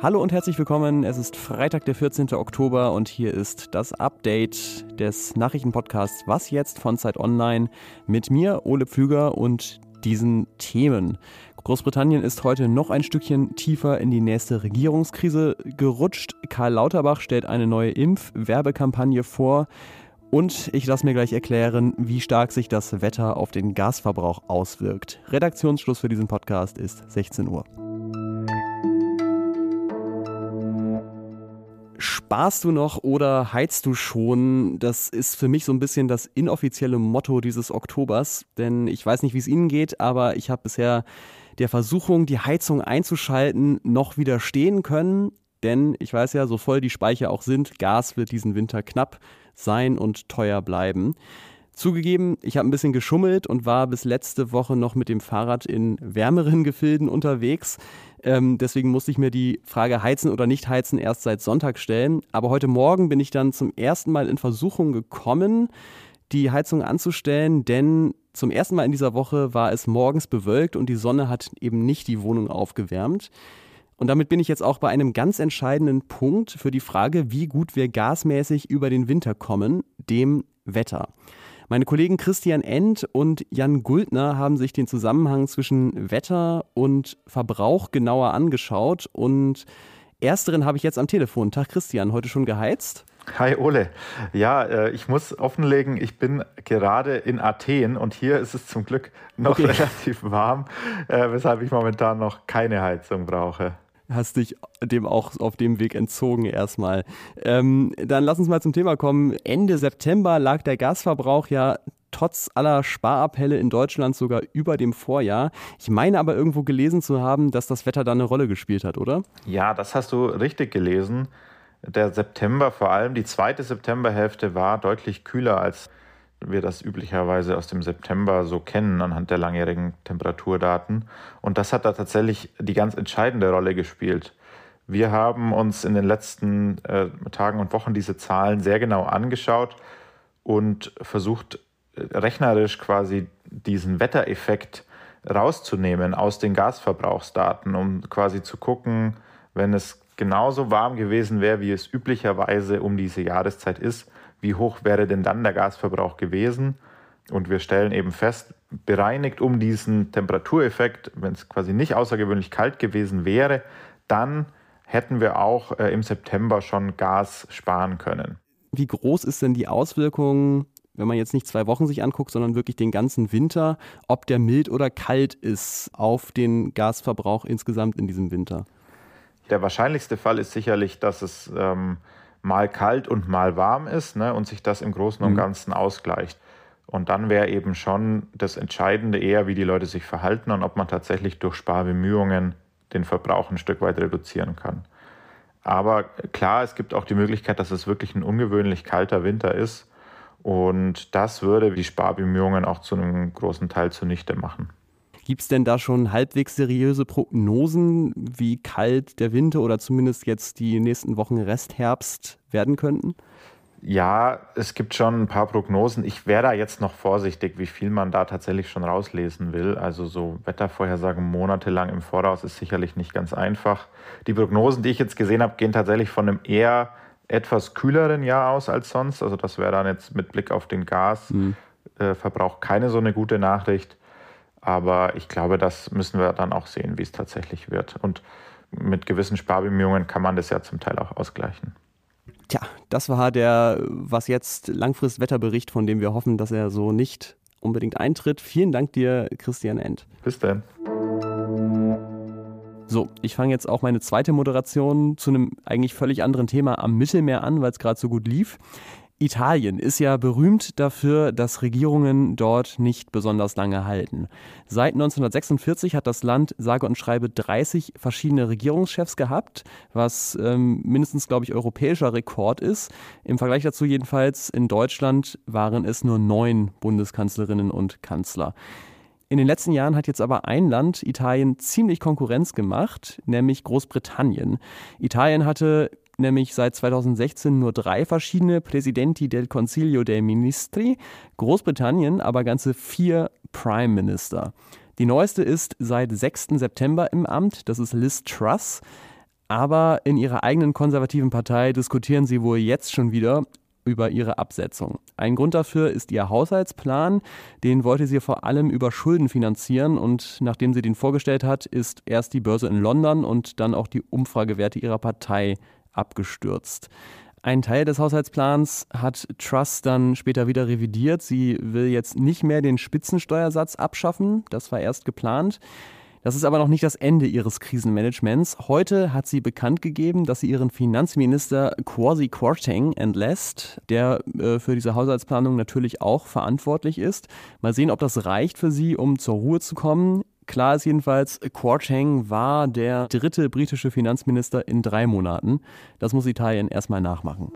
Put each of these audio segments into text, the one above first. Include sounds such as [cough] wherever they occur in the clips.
Hallo und herzlich willkommen. Es ist Freitag, der 14. Oktober und hier ist das Update des Nachrichtenpodcasts Was jetzt von Zeit Online mit mir, Ole Pflüger und diesen Themen. Großbritannien ist heute noch ein Stückchen tiefer in die nächste Regierungskrise gerutscht. Karl Lauterbach stellt eine neue Impfwerbekampagne vor. Und ich lasse mir gleich erklären, wie stark sich das Wetter auf den Gasverbrauch auswirkt. Redaktionsschluss für diesen Podcast ist 16 Uhr. Sparst du noch oder heizt du schon? Das ist für mich so ein bisschen das inoffizielle Motto dieses Oktobers, denn ich weiß nicht, wie es Ihnen geht, aber ich habe bisher der Versuchung, die Heizung einzuschalten, noch widerstehen können. Denn ich weiß ja, so voll die Speicher auch sind, Gas wird diesen Winter knapp sein und teuer bleiben. Zugegeben, ich habe ein bisschen geschummelt und war bis letzte Woche noch mit dem Fahrrad in wärmeren Gefilden unterwegs. Ähm, deswegen musste ich mir die Frage heizen oder nicht heizen erst seit Sonntag stellen. Aber heute Morgen bin ich dann zum ersten Mal in Versuchung gekommen, die Heizung anzustellen, denn zum ersten Mal in dieser Woche war es morgens bewölkt und die Sonne hat eben nicht die Wohnung aufgewärmt. Und damit bin ich jetzt auch bei einem ganz entscheidenden Punkt für die Frage, wie gut wir gasmäßig über den Winter kommen, dem Wetter. Meine Kollegen Christian End und Jan Guldner haben sich den Zusammenhang zwischen Wetter und Verbrauch genauer angeschaut und ersteren habe ich jetzt am Telefon. Tag Christian, heute schon geheizt? Hi Ole. Ja, äh, ich muss offenlegen, ich bin gerade in Athen und hier ist es zum Glück noch okay. [laughs] relativ warm, äh, weshalb ich momentan noch keine Heizung brauche hast dich dem auch auf dem Weg entzogen erstmal. Ähm, dann lass uns mal zum Thema kommen. Ende September lag der Gasverbrauch ja trotz aller Sparappelle in Deutschland sogar über dem Vorjahr. Ich meine aber irgendwo gelesen zu haben, dass das Wetter da eine Rolle gespielt hat, oder? Ja, das hast du richtig gelesen. Der September, vor allem die zweite Septemberhälfte, war deutlich kühler als wir das üblicherweise aus dem September so kennen anhand der langjährigen Temperaturdaten. Und das hat da tatsächlich die ganz entscheidende Rolle gespielt. Wir haben uns in den letzten äh, Tagen und Wochen diese Zahlen sehr genau angeschaut und versucht, äh, rechnerisch quasi diesen Wettereffekt rauszunehmen aus den Gasverbrauchsdaten, um quasi zu gucken, wenn es genauso warm gewesen wäre, wie es üblicherweise um diese Jahreszeit ist, wie hoch wäre denn dann der Gasverbrauch gewesen. Und wir stellen eben fest, bereinigt um diesen Temperatureffekt, wenn es quasi nicht außergewöhnlich kalt gewesen wäre, dann hätten wir auch äh, im September schon Gas sparen können. Wie groß ist denn die Auswirkung, wenn man jetzt nicht zwei Wochen sich anguckt, sondern wirklich den ganzen Winter, ob der mild oder kalt ist auf den Gasverbrauch insgesamt in diesem Winter? Der wahrscheinlichste Fall ist sicherlich, dass es ähm, mal kalt und mal warm ist ne, und sich das im Großen und mhm. Ganzen ausgleicht. Und dann wäre eben schon das Entscheidende eher, wie die Leute sich verhalten und ob man tatsächlich durch Sparbemühungen den Verbrauch ein Stück weit reduzieren kann. Aber klar, es gibt auch die Möglichkeit, dass es wirklich ein ungewöhnlich kalter Winter ist. Und das würde die Sparbemühungen auch zu einem großen Teil zunichte machen. Gibt es denn da schon halbwegs seriöse Prognosen, wie kalt der Winter oder zumindest jetzt die nächsten Wochen Restherbst werden könnten? Ja, es gibt schon ein paar Prognosen. Ich wäre da jetzt noch vorsichtig, wie viel man da tatsächlich schon rauslesen will. Also so Wettervorhersagen monatelang im Voraus ist sicherlich nicht ganz einfach. Die Prognosen, die ich jetzt gesehen habe, gehen tatsächlich von einem eher etwas kühleren Jahr aus als sonst. Also das wäre dann jetzt mit Blick auf den Gasverbrauch mhm. äh, keine so eine gute Nachricht. Aber ich glaube, das müssen wir dann auch sehen, wie es tatsächlich wird. Und mit gewissen Sparbemühungen kann man das ja zum Teil auch ausgleichen. Tja, das war der Was jetzt Langfristwetterbericht, von dem wir hoffen, dass er so nicht unbedingt eintritt. Vielen Dank dir, Christian End. Bis dann. So, ich fange jetzt auch meine zweite Moderation zu einem eigentlich völlig anderen Thema am Mittelmeer an, weil es gerade so gut lief. Italien ist ja berühmt dafür, dass Regierungen dort nicht besonders lange halten. Seit 1946 hat das Land sage und schreibe 30 verschiedene Regierungschefs gehabt, was ähm, mindestens, glaube ich, europäischer Rekord ist. Im Vergleich dazu jedenfalls in Deutschland waren es nur neun Bundeskanzlerinnen und Kanzler. In den letzten Jahren hat jetzt aber ein Land Italien ziemlich Konkurrenz gemacht, nämlich Großbritannien. Italien hatte nämlich seit 2016 nur drei verschiedene Presidenti del Consiglio dei Ministri, Großbritannien aber ganze vier Prime Minister. Die neueste ist seit 6. September im Amt, das ist Liz Truss. Aber in ihrer eigenen konservativen Partei diskutieren sie wohl jetzt schon wieder über ihre Absetzung. Ein Grund dafür ist ihr Haushaltsplan. Den wollte sie vor allem über Schulden finanzieren und nachdem sie den vorgestellt hat, ist erst die Börse in London und dann auch die Umfragewerte ihrer Partei abgestürzt. Ein Teil des Haushaltsplans hat Truss dann später wieder revidiert. Sie will jetzt nicht mehr den Spitzensteuersatz abschaffen. Das war erst geplant. Das ist aber noch nicht das Ende ihres Krisenmanagements. Heute hat sie bekannt gegeben, dass sie ihren Finanzminister Kwasi Kwarteng entlässt, der äh, für diese Haushaltsplanung natürlich auch verantwortlich ist. Mal sehen, ob das reicht für sie, um zur Ruhe zu kommen. Klar ist jedenfalls, Kwarteng war der dritte britische Finanzminister in drei Monaten. Das muss Italien erstmal nachmachen.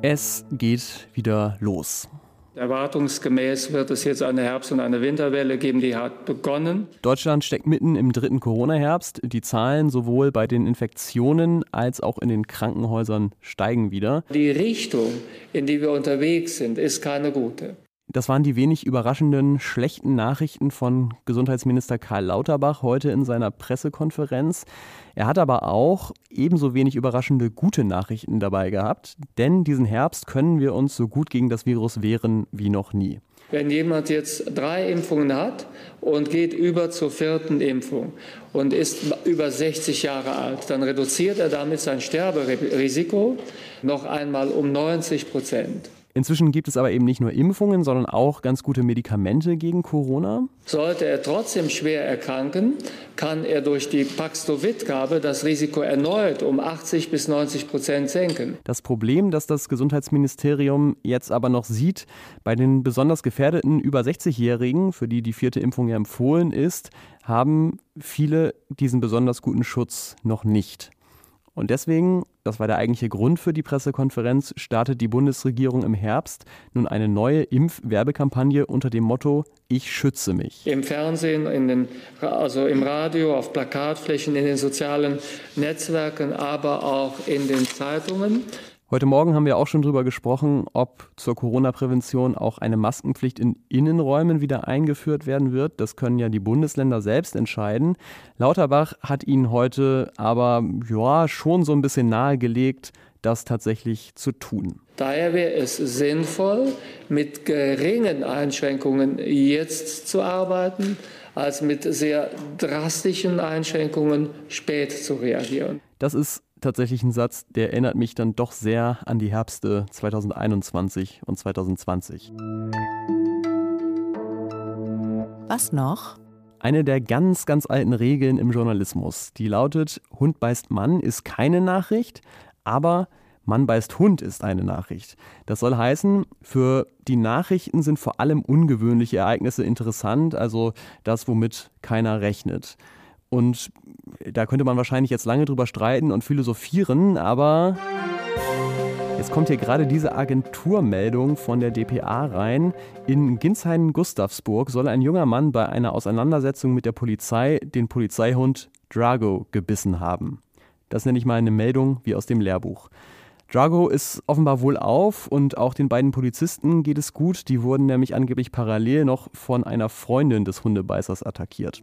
Es geht wieder los. Erwartungsgemäß wird es jetzt eine Herbst- und eine Winterwelle geben, die hat begonnen. Deutschland steckt mitten im dritten Corona-Herbst. Die Zahlen sowohl bei den Infektionen als auch in den Krankenhäusern steigen wieder. Die Richtung, in die wir unterwegs sind, ist keine gute. Das waren die wenig überraschenden schlechten Nachrichten von Gesundheitsminister Karl Lauterbach heute in seiner Pressekonferenz. Er hat aber auch ebenso wenig überraschende gute Nachrichten dabei gehabt, denn diesen Herbst können wir uns so gut gegen das Virus wehren wie noch nie. Wenn jemand jetzt drei Impfungen hat und geht über zur vierten Impfung und ist über 60 Jahre alt, dann reduziert er damit sein Sterberisiko noch einmal um 90 Prozent. Inzwischen gibt es aber eben nicht nur Impfungen, sondern auch ganz gute Medikamente gegen Corona. Sollte er trotzdem schwer erkranken, kann er durch die Paxlovid-Gabe das Risiko erneut um 80 bis 90 Prozent senken. Das Problem, das das Gesundheitsministerium jetzt aber noch sieht, bei den besonders gefährdeten über 60-Jährigen, für die die vierte Impfung ja empfohlen ist, haben viele diesen besonders guten Schutz noch nicht. Und deswegen, das war der eigentliche Grund für die Pressekonferenz, startet die Bundesregierung im Herbst nun eine neue Impfwerbekampagne unter dem Motto Ich schütze mich. Im Fernsehen, in den, also im Radio, auf Plakatflächen, in den sozialen Netzwerken, aber auch in den Zeitungen. Heute Morgen haben wir auch schon darüber gesprochen, ob zur Corona-Prävention auch eine Maskenpflicht in Innenräumen wieder eingeführt werden wird. Das können ja die Bundesländer selbst entscheiden. Lauterbach hat Ihnen heute aber ja schon so ein bisschen nahegelegt, das tatsächlich zu tun. Daher wäre es sinnvoll, mit geringen Einschränkungen jetzt zu arbeiten, als mit sehr drastischen Einschränkungen spät zu reagieren. Das ist tatsächlich ein Satz, der erinnert mich dann doch sehr an die Herbste 2021 und 2020. Was noch? Eine der ganz, ganz alten Regeln im Journalismus, die lautet, Hund beißt Mann ist keine Nachricht, aber Mann beißt Hund ist eine Nachricht. Das soll heißen, für die Nachrichten sind vor allem ungewöhnliche Ereignisse interessant, also das, womit keiner rechnet. Und da könnte man wahrscheinlich jetzt lange drüber streiten und philosophieren, aber Jetzt kommt hier gerade diese Agenturmeldung von der DPA rein. In Ginsheim-Gustavsburg soll ein junger Mann bei einer Auseinandersetzung mit der Polizei den Polizeihund Drago gebissen haben. Das nenne ich mal eine Meldung wie aus dem Lehrbuch. Drago ist offenbar wohl auf und auch den beiden Polizisten geht es gut. Die wurden nämlich angeblich parallel noch von einer Freundin des Hundebeißers attackiert.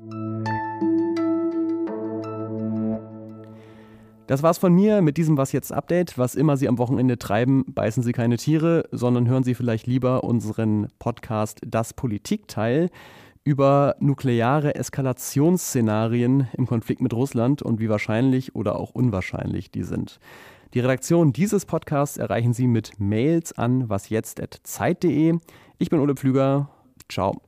Das war's von mir mit diesem Was jetzt Update. Was immer Sie am Wochenende treiben, beißen Sie keine Tiere, sondern hören Sie vielleicht lieber unseren Podcast Das Politikteil über nukleare Eskalationsszenarien im Konflikt mit Russland und wie wahrscheinlich oder auch unwahrscheinlich die sind. Die Redaktion dieses Podcasts erreichen Sie mit Mails an wasjetzt.zeit.de. Ich bin Ole Pflüger. Ciao.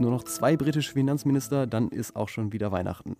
Nur noch zwei britische Finanzminister, dann ist auch schon wieder Weihnachten.